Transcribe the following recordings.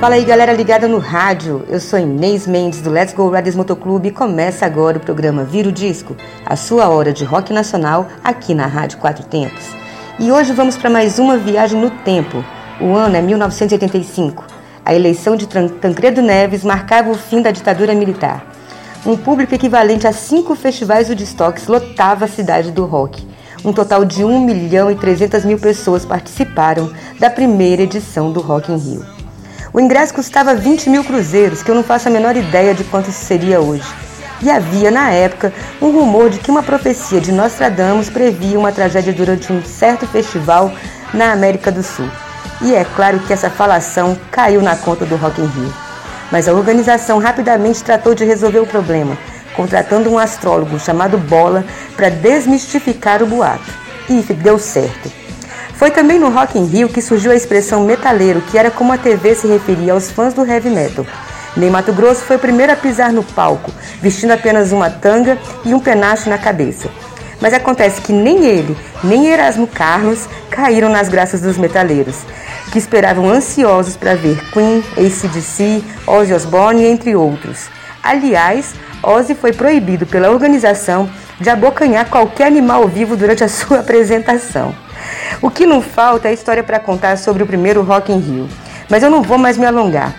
Fala aí galera ligada no rádio, eu sou Inês Mendes do Let's Go Riders Motoclube e começa agora o programa Vira o Disco, a sua hora de rock nacional aqui na Rádio Quatro Tempos. E hoje vamos para mais uma viagem no tempo. O ano é 1985. A eleição de Tancredo Neves marcava o fim da ditadura militar. Um público equivalente a cinco festivais do Woodstocks lotava a cidade do rock. Um total de 1 milhão e 300 mil pessoas participaram da primeira edição do Rock in Rio. O ingresso custava 20 mil cruzeiros, que eu não faço a menor ideia de quanto isso seria hoje. E havia, na época, um rumor de que uma profecia de Nostradamus previa uma tragédia durante um certo festival na América do Sul. E é claro que essa falação caiu na conta do Rock in Rio. Mas a organização rapidamente tratou de resolver o problema, contratando um astrólogo chamado Bola para desmistificar o boato. E deu certo. Foi também no Rock in Rio que surgiu a expressão metaleiro, que era como a TV se referia aos fãs do heavy metal. Ney Mato Grosso foi o primeiro a pisar no palco, vestindo apenas uma tanga e um penacho na cabeça. Mas acontece que nem ele, nem Erasmo Carlos caíram nas graças dos metaleiros, que esperavam ansiosos para ver Queen, ACDC, Ozzy Osbourne, entre outros. Aliás, Ozzy foi proibido pela organização de abocanhar qualquer animal vivo durante a sua apresentação. O que não falta é história para contar sobre o primeiro Rock in Rio. Mas eu não vou mais me alongar.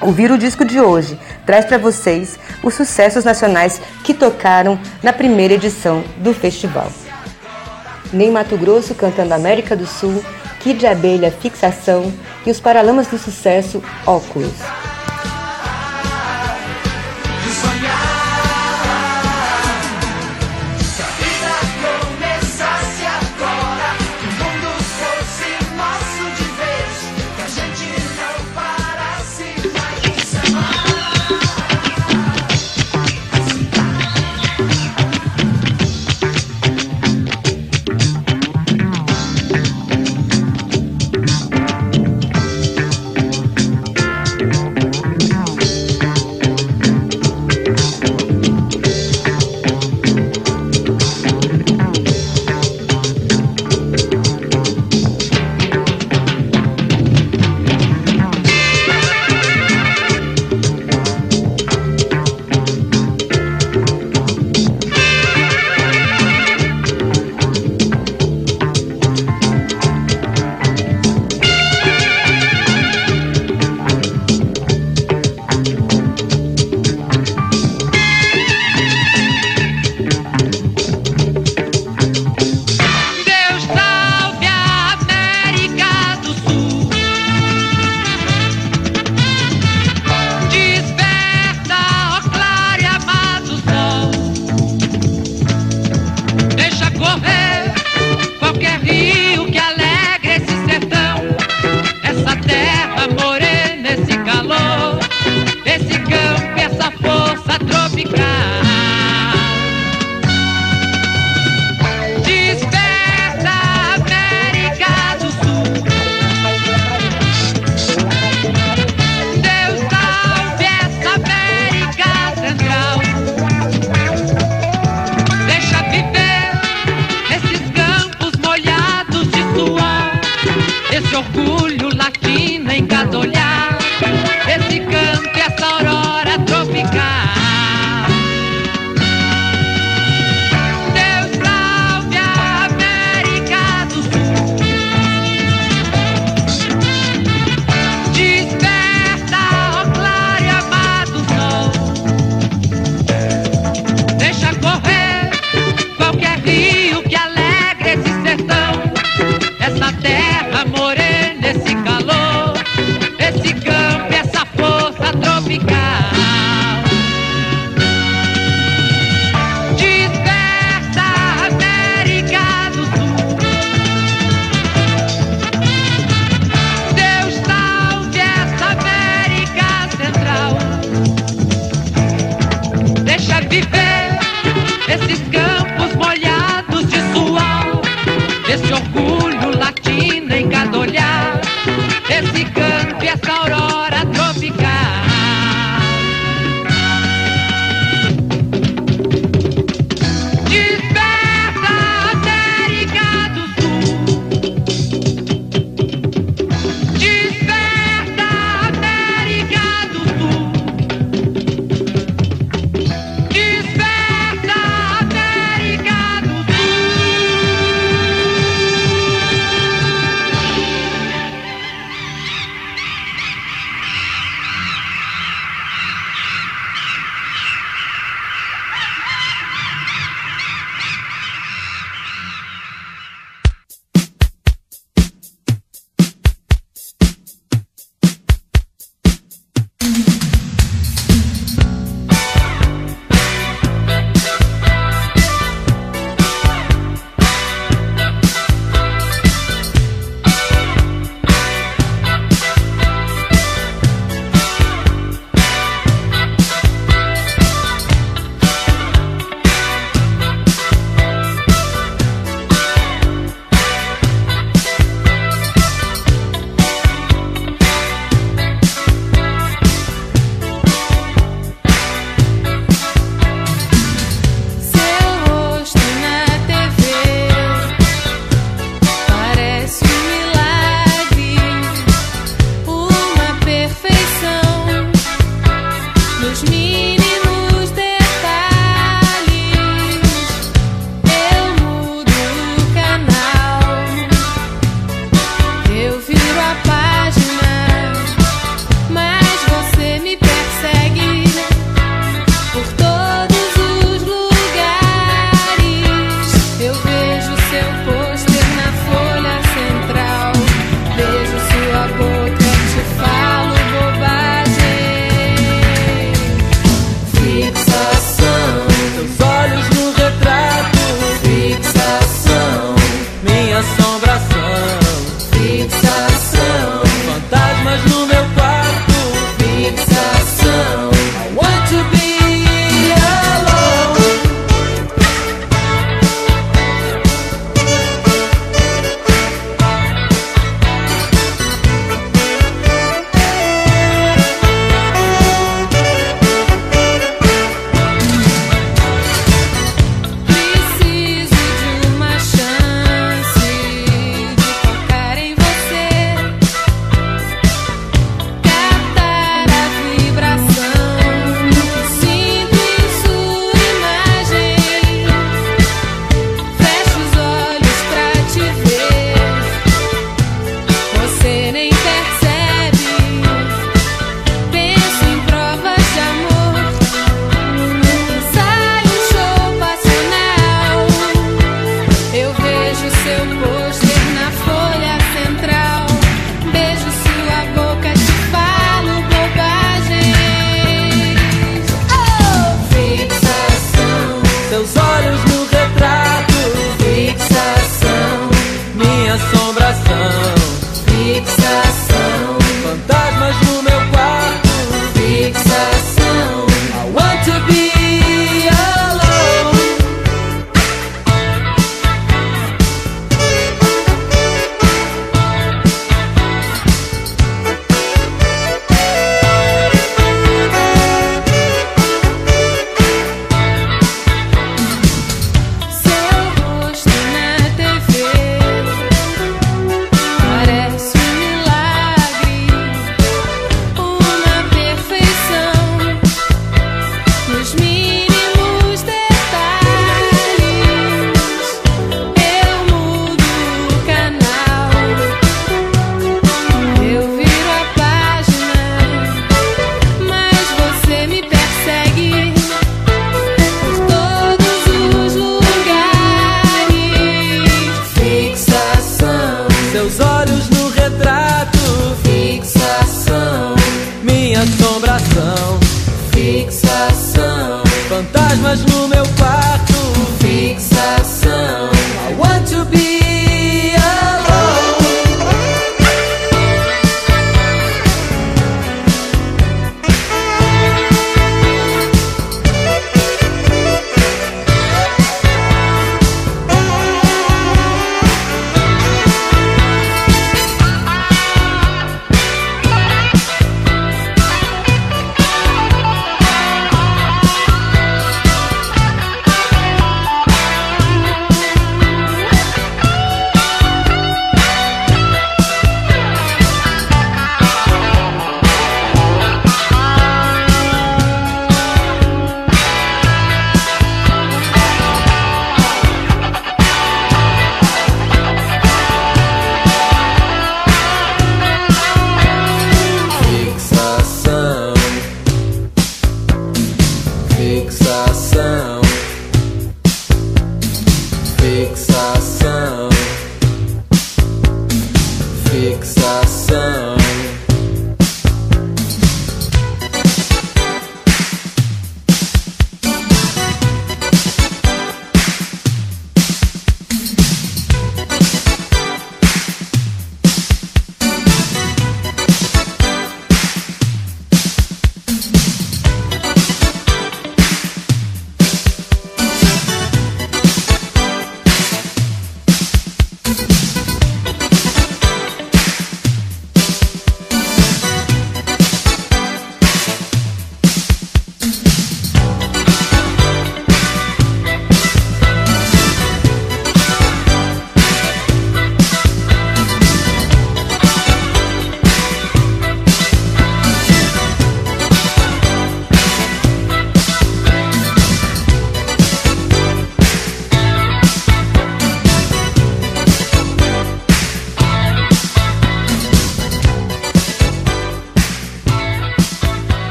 Ouvir o disco de hoje traz para vocês os sucessos nacionais que tocaram na primeira edição do festival. Nem Mato Grosso cantando América do Sul, Kid Abelha Fixação e os Paralamas do Sucesso Óculos. need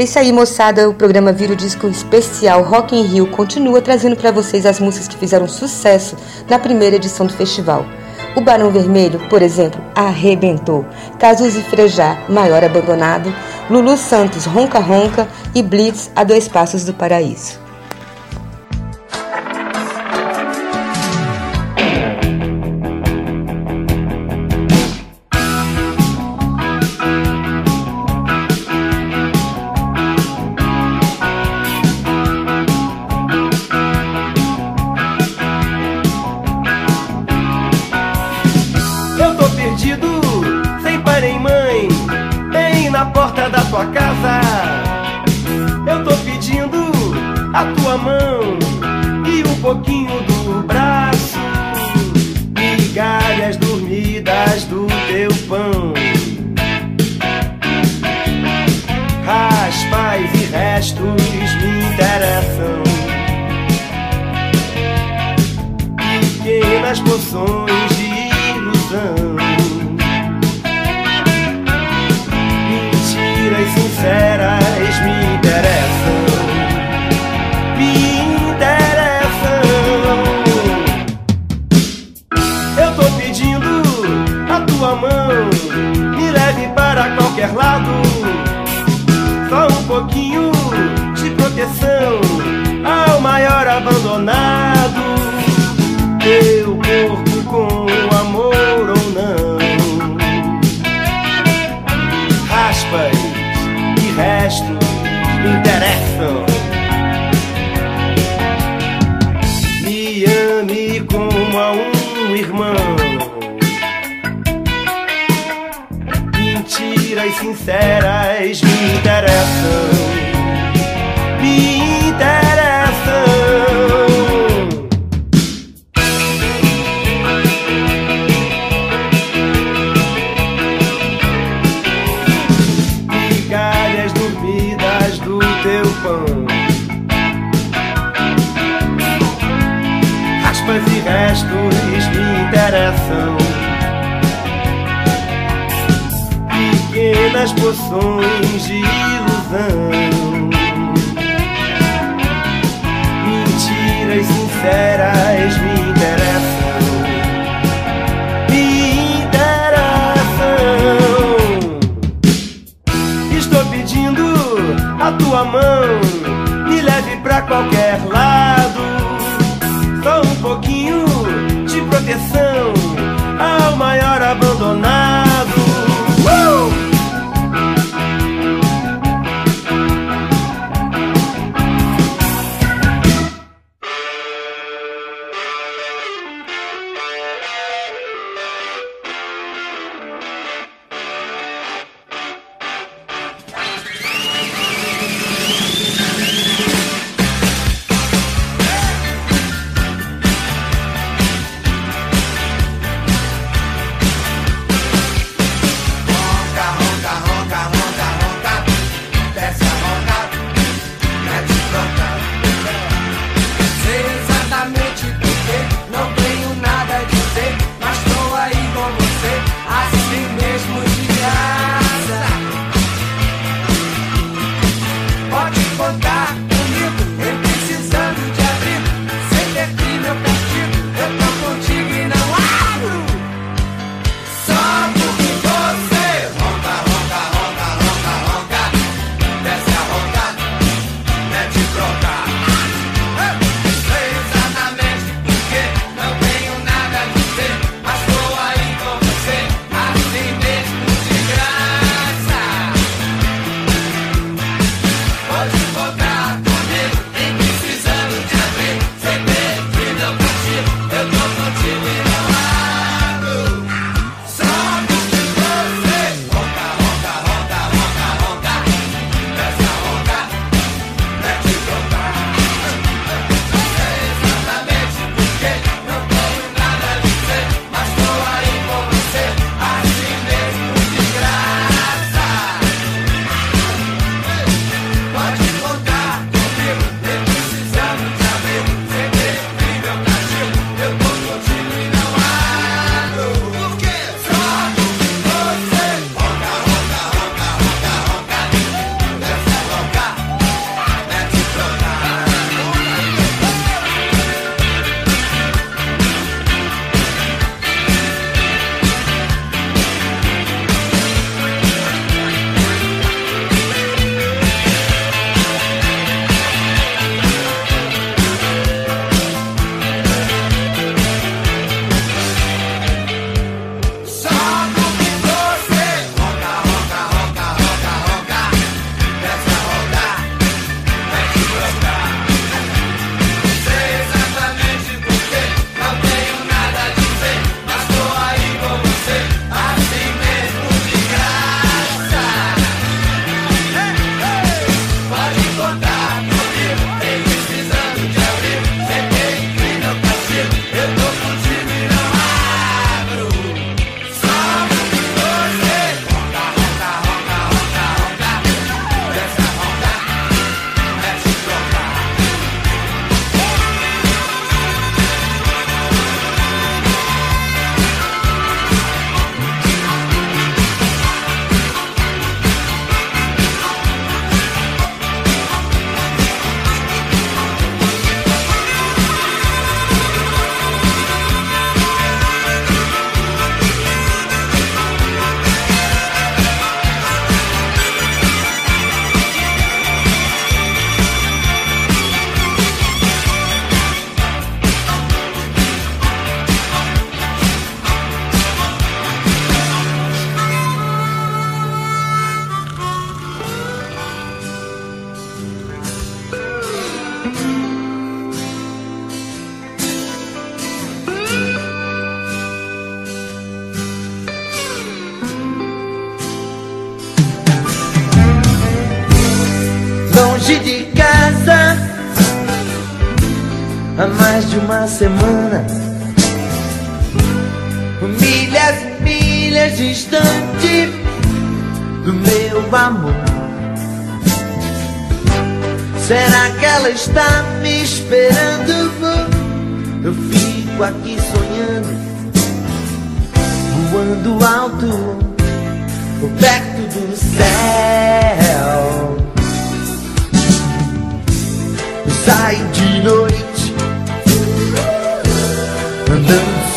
É isso aí, moçada. O programa Vira o Disco Especial Rock in Rio continua trazendo para vocês as músicas que fizeram sucesso na primeira edição do festival. O Barão Vermelho, por exemplo, arrebentou. Cazuza e Frejá, Maior Abandonado. Lulu Santos, Ronca Ronca. E Blitz, A Dois Passos do Paraíso. Uma semana. Milhas e milhas distante do meu amor. Será que ela está me esperando? Eu fico aqui sonhando, voando alto, perto do céu. Sai de noite,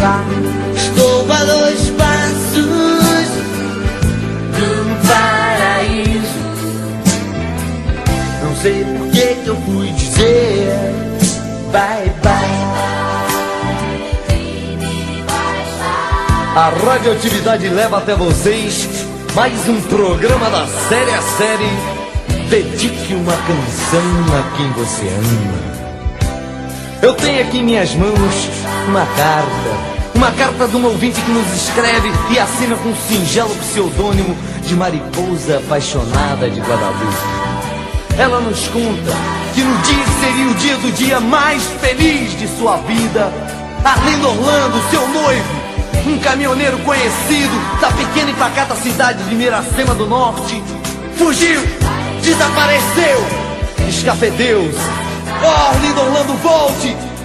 Lá. Estou a dois passos do paraíso. Não sei por que que eu fui dizer bye bye. A radioatividade leva até vocês mais um programa da série a série. Dedique uma canção a quem você ama. Eu tenho aqui em minhas mãos uma carta. Uma carta de um ouvinte que nos escreve e assina com um singelo pseudônimo de mariposa apaixonada de Guadalupe. Ela nos conta que no dia que seria o dia do dia mais feliz de sua vida, Arlindo Orlando, seu noivo, um caminhoneiro conhecido da pequena e pacata cidade de Miracema do Norte, fugiu, desapareceu, escafedeu-se. Oh, Arlindo Orlando, volte!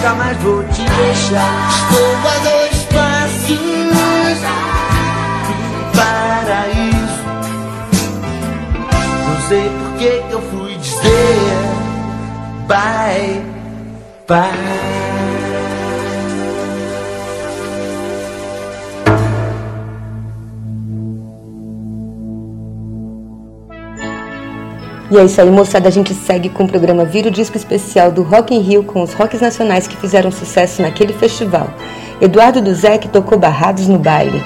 nunca mais vou te deixar. Estou a dois passos do paraíso. Não sei por que eu fui dizer bye bye. E é isso aí, moçada. A gente segue com o programa Vira o Disco Especial do Rock in Rio com os rocks nacionais que fizeram sucesso naquele festival. Eduardo Duzek tocou Barrados no Baile.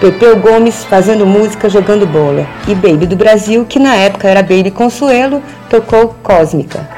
Pepeu Gomes fazendo música jogando bola. E Baby do Brasil, que na época era Baby Consuelo, tocou Cósmica.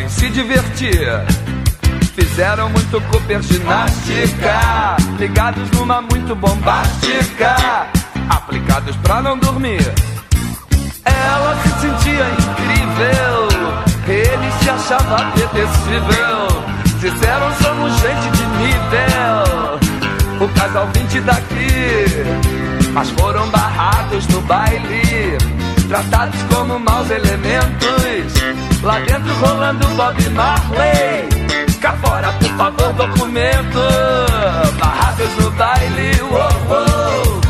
Em se divertir, fizeram muito Cooper ginástica. Ligados numa muito bombástica, aplicados pra não dormir. Ela se sentia incrível, ele se achava detestível. Disseram somos gente de nível, o casal 20 daqui, mas foram barrados no baile, tratados como maus elementos. Lá dentro rolando Bob Marley, cá fora por favor documento. Barrados no baile, uou, uou.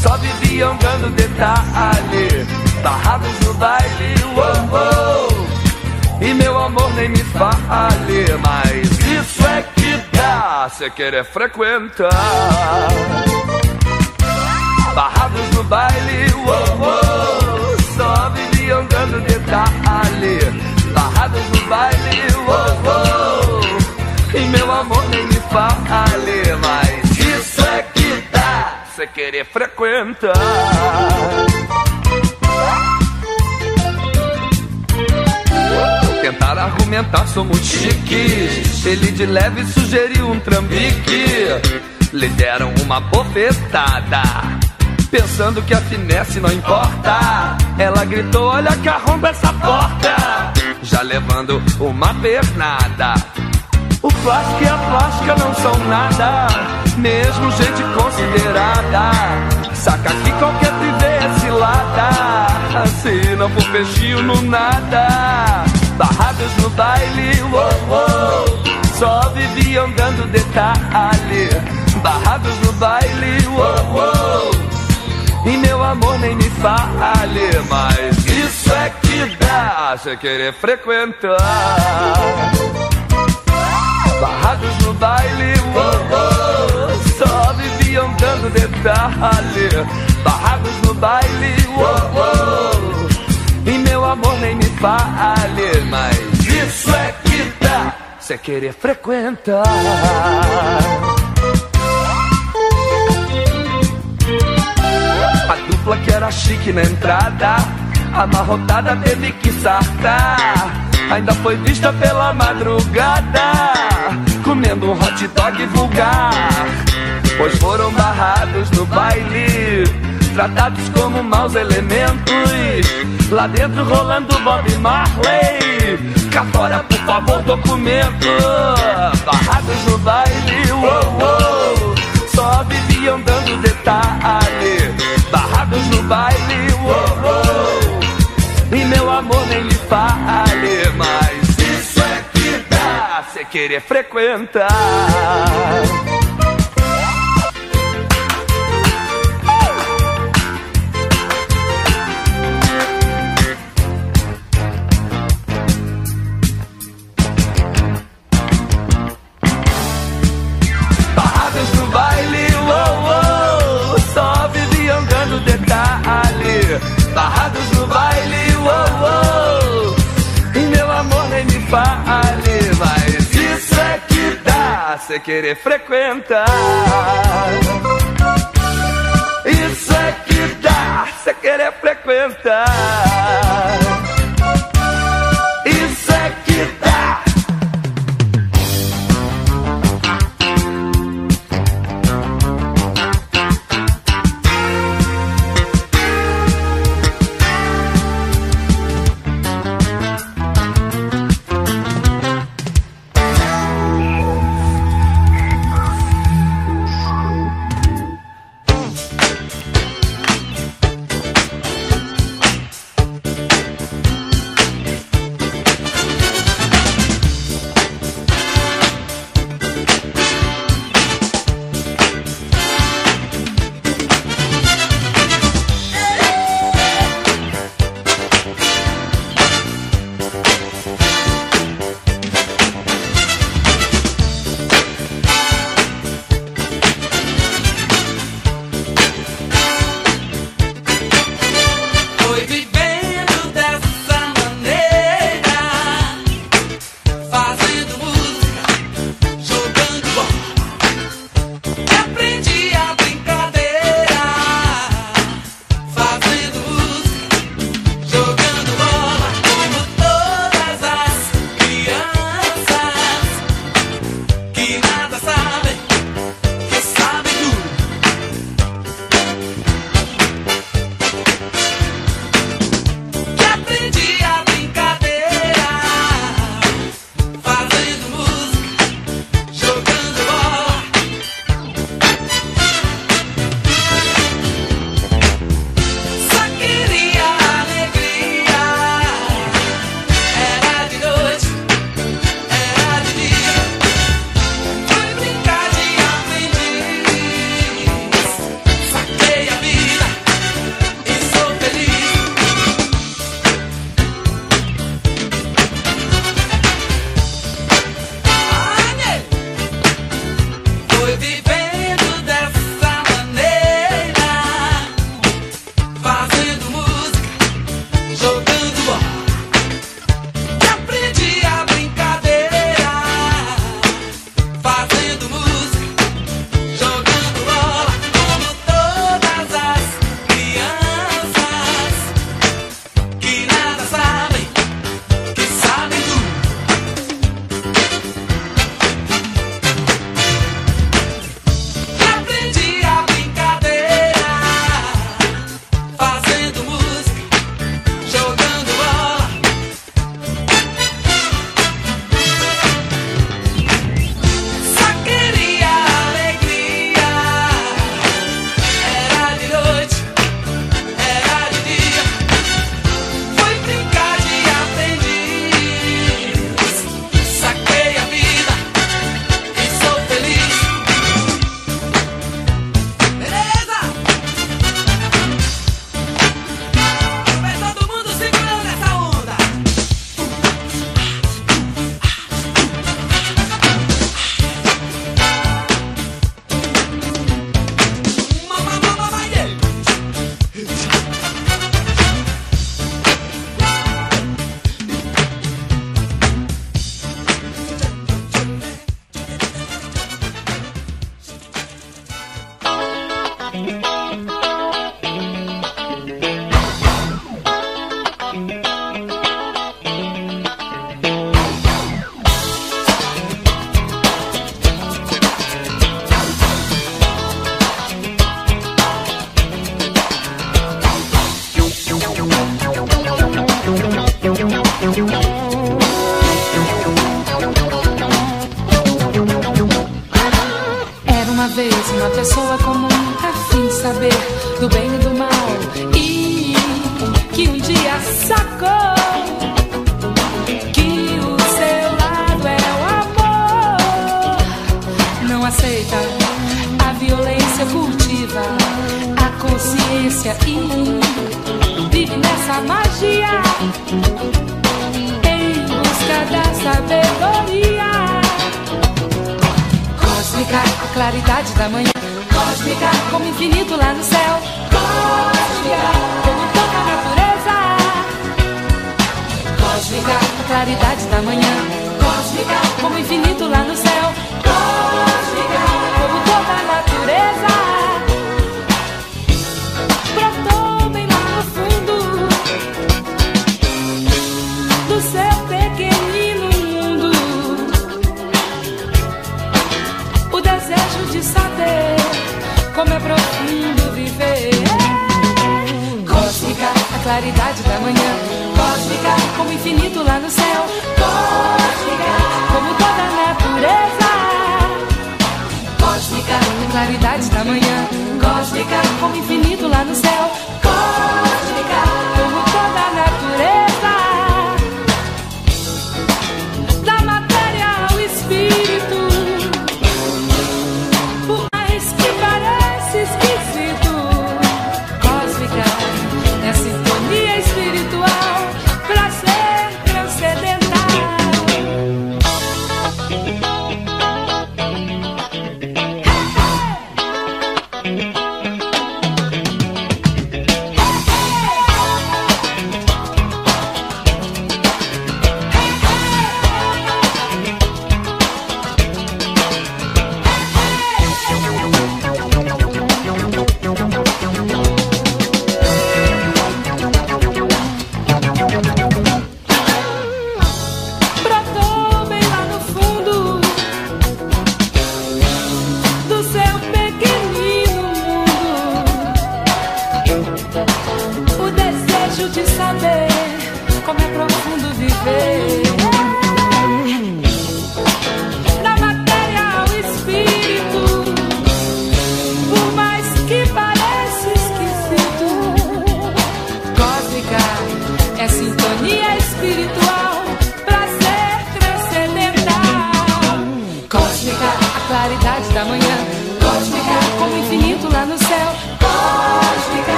Só viviam dando detalhe Barrados no baile, uou, uou. E meu amor nem me fale Mas isso é que dá Cê querer frequentar Barrados no baile, uou, uou andando detalhe Barrados no baile, uou, uou E meu amor nem me fale Mas isso é que dá Cê querer frequentar tentar argumentar, somos chiques. Ele de leve sugeriu um trambique. Lhe deram uma bofetada. Pensando que a finesse não importa. Ela gritou: Olha que arromba essa porta. Já levando uma pernada. O plástico e a plástica não são nada. Mesmo gente considerada. Saca que qualquer privê é cilada. Se não for peixinho no nada. Barrados no baile, uou, uou. Só vivia andando detalhe. Barrados no baile, uou, uou. E meu amor nem me fale, mas isso é que dá você querer frequentar. Barrados no baile, uou, uou. Só vivia andando detalhe. Barrados no baile, uou, uou. E meu amor nem me fale, mas isso é que dá você querer frequentar. Dupla que era chique na entrada, amarrotada teve que sartar. Ainda foi vista pela madrugada, comendo um hot dog vulgar. Pois foram barrados no baile, tratados como maus elementos. Lá dentro rolando Bob Marley. Cá fora, por favor, documento. Barrados no baile, uou, uou. Só viviam dando detalhe. No baile, uou, uou. E meu amor nem me fale, mas isso é que dá. Cê querer frequentar. Me fale, mas isso é que dá cê querer frequentar. Isso é que dá cê querer frequentar.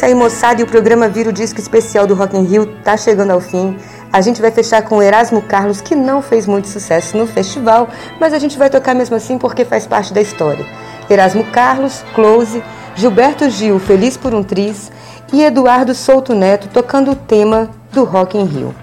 isso aí, moçada, e o programa Vira o Disco Especial do Rock in Rio tá chegando ao fim. A gente vai fechar com o Erasmo Carlos, que não fez muito sucesso no festival, mas a gente vai tocar mesmo assim porque faz parte da história. Erasmo Carlos, Close, Gilberto Gil, Feliz por um Triz e Eduardo Souto Neto tocando o tema do Rock in Rio.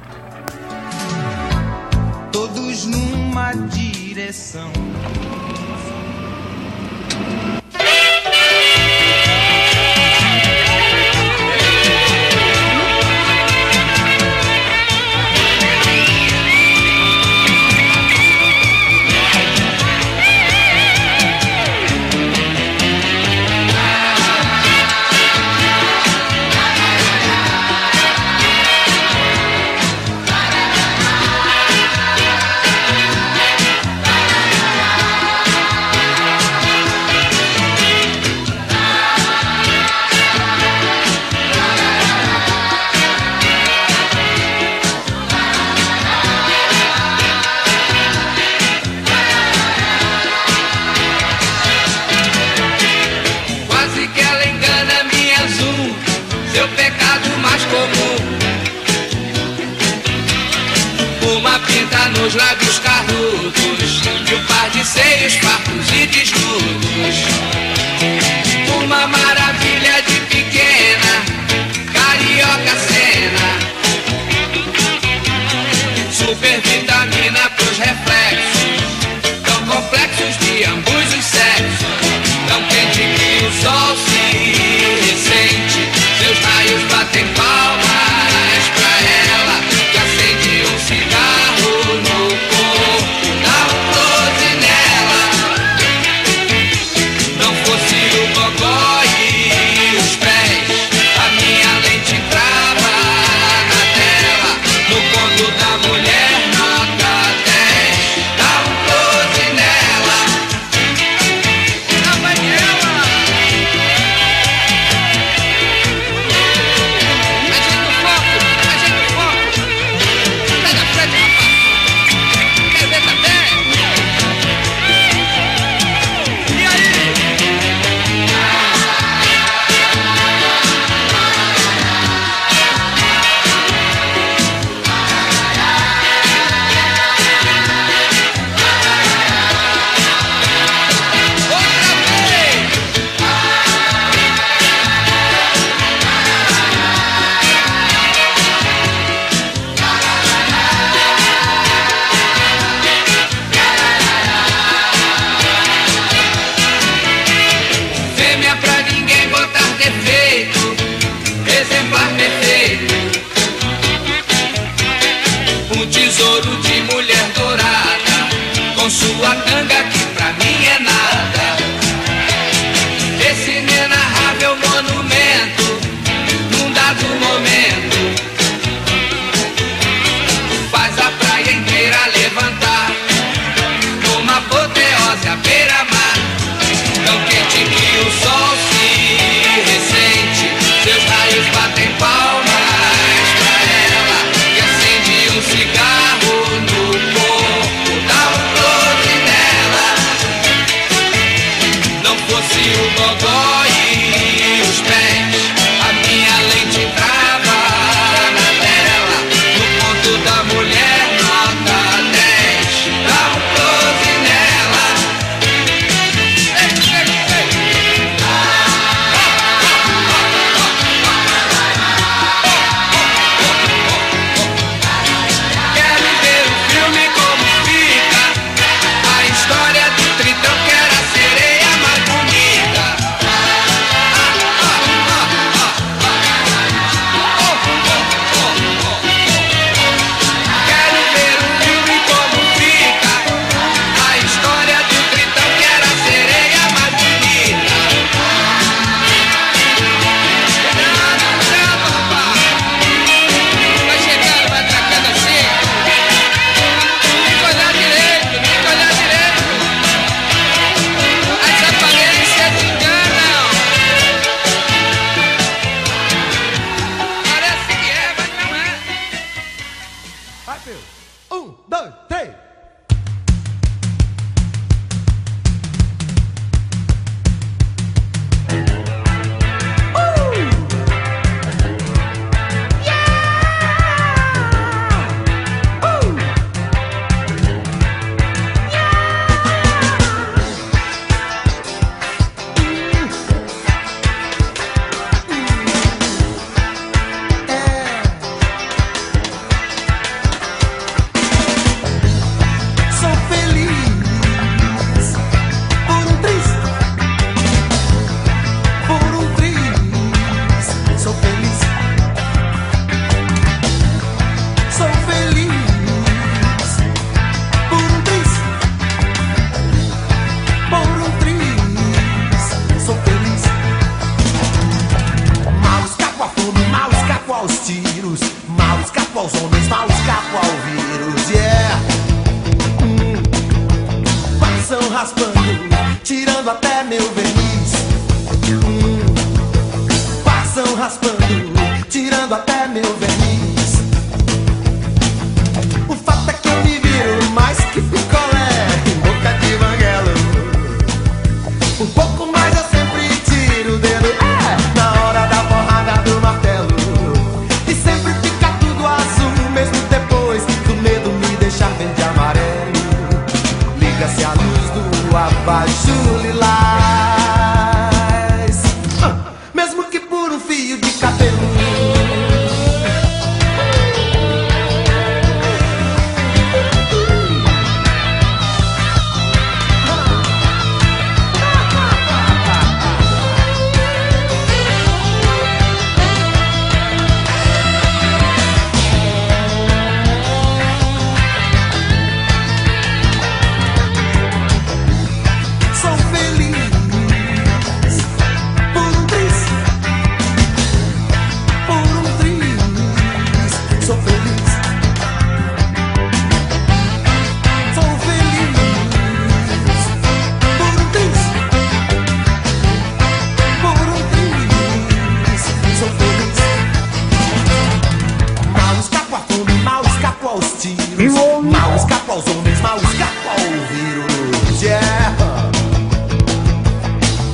Mal escapa aos homens, mal escapa ao vírus. Yeah.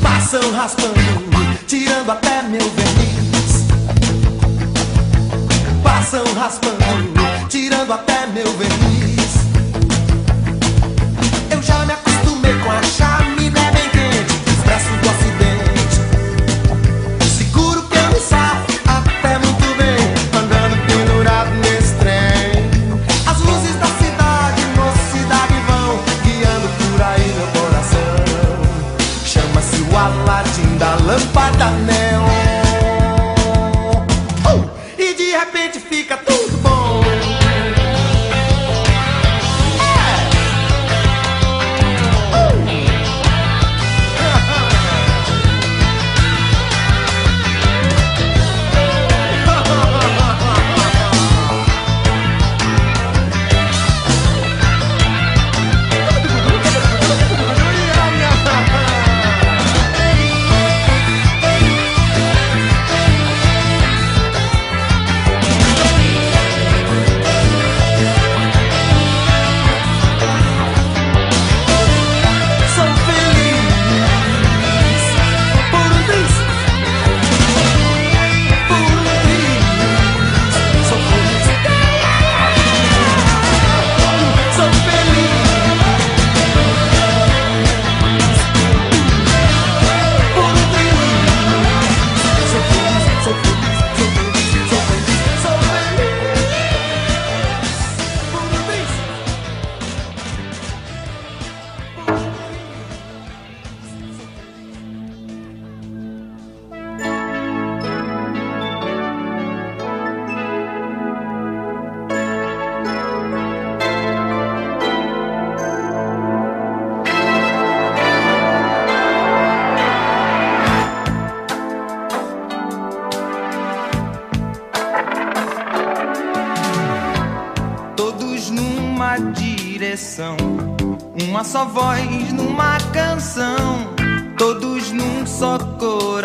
Passam raspando.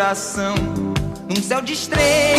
coração num céu de estrelas.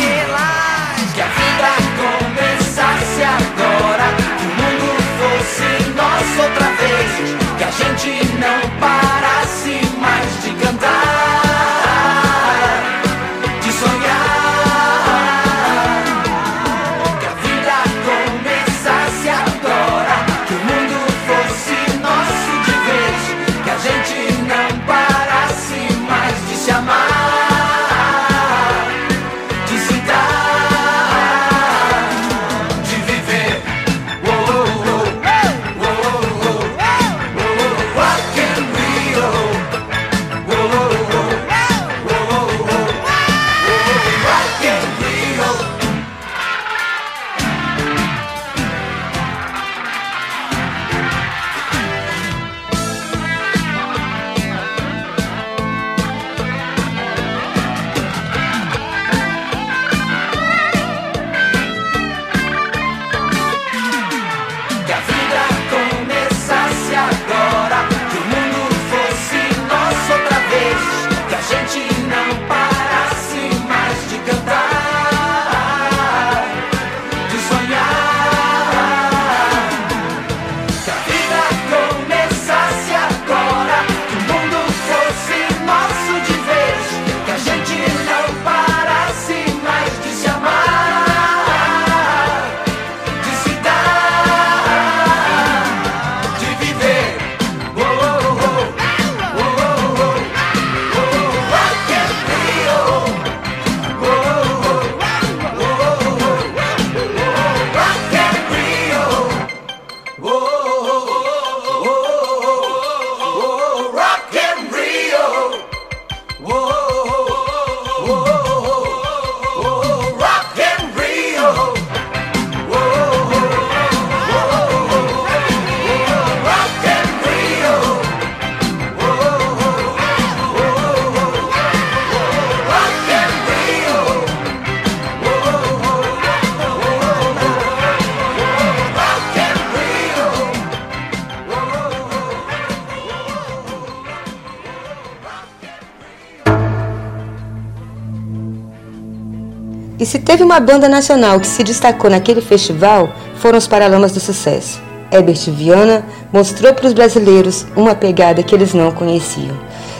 Teve uma banda nacional que se destacou naquele festival, foram os Paralamas do Sucesso. Herbert Viana mostrou para os brasileiros uma pegada que eles não conheciam.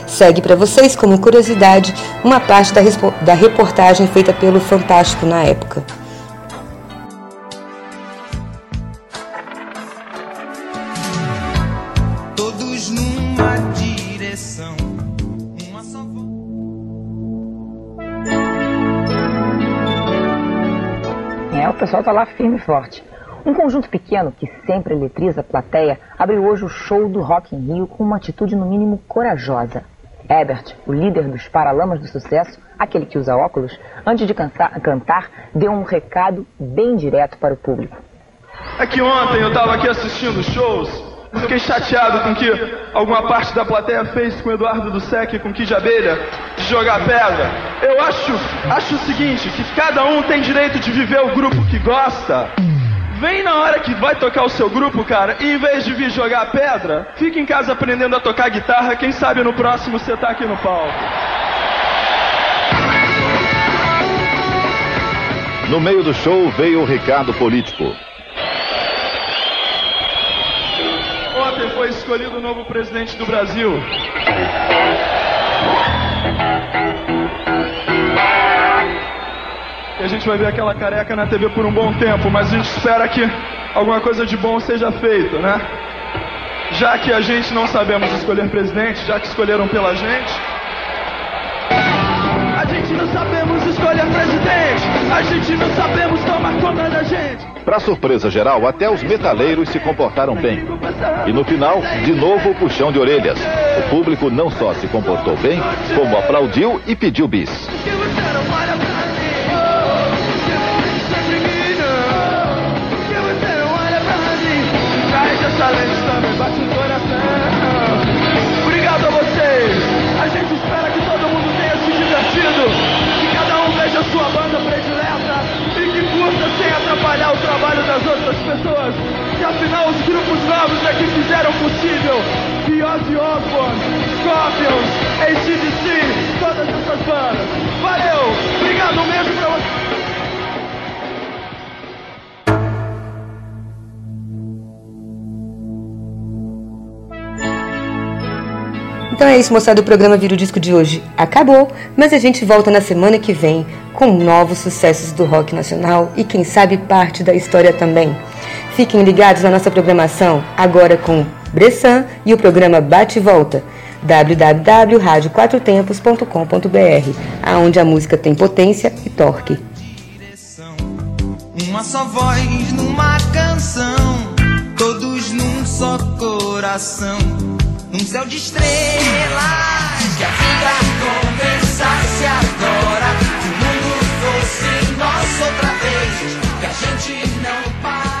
Segue para vocês, como curiosidade, uma parte da, da reportagem feita pelo Fantástico na época. É, o pessoal tá lá firme e forte. Um conjunto pequeno que sempre eletriza a plateia abriu hoje o show do Rock in Rio com uma atitude no mínimo corajosa. Herbert, o líder dos Paralamas do Sucesso, aquele que usa óculos, antes de cantar, cantar deu um recado bem direto para o público. É que ontem eu estava aqui assistindo shows, fiquei chateado com que alguma parte da plateia fez com Eduardo do Sec e com Kid Abelha de jogar pedra. Eu acho, acho o seguinte, que cada um tem direito de viver o grupo que gosta. Vem na hora que vai tocar o seu grupo, cara, e em vez de vir jogar pedra, fica em casa aprendendo a tocar guitarra, quem sabe no próximo você tá aqui no palco. No meio do show veio o recado político. Ontem foi escolhido o novo presidente do Brasil. E a gente vai ver aquela careca na TV por um bom tempo, mas a gente espera que alguma coisa de bom seja feito, né? Já que a gente não sabemos escolher presidente, já que escolheram pela gente, gente não sabemos escolher presidente, a gente não sabemos tomar conta da gente. Para surpresa geral, até os metaleiros se comportaram bem. E no final, de novo o puxão de orelhas. O público não só se comportou bem, como aplaudiu e pediu bis. Pessoas. Que afinal os grupos novos é que fizeram possível. The Ozzy Osbourne, Scorpions, ACDC, todas essas bandas. Valeu! Obrigado mesmo pra vocês. Então é isso, moçada. O programa Vira o Disco de hoje acabou, mas a gente volta na semana que vem com novos sucessos do rock nacional e, quem sabe, parte da história também. Fiquem ligados na nossa programação, agora com Bressan e o programa Bate e Volta www.radioquatrotempos.com.br, aonde a música tem potência e torque. Uma só voz numa canção, todos num só coração num céu de estrelas. Que a vida começasse agora, que o mundo fosse nosso outra vez, que a gente não parasse.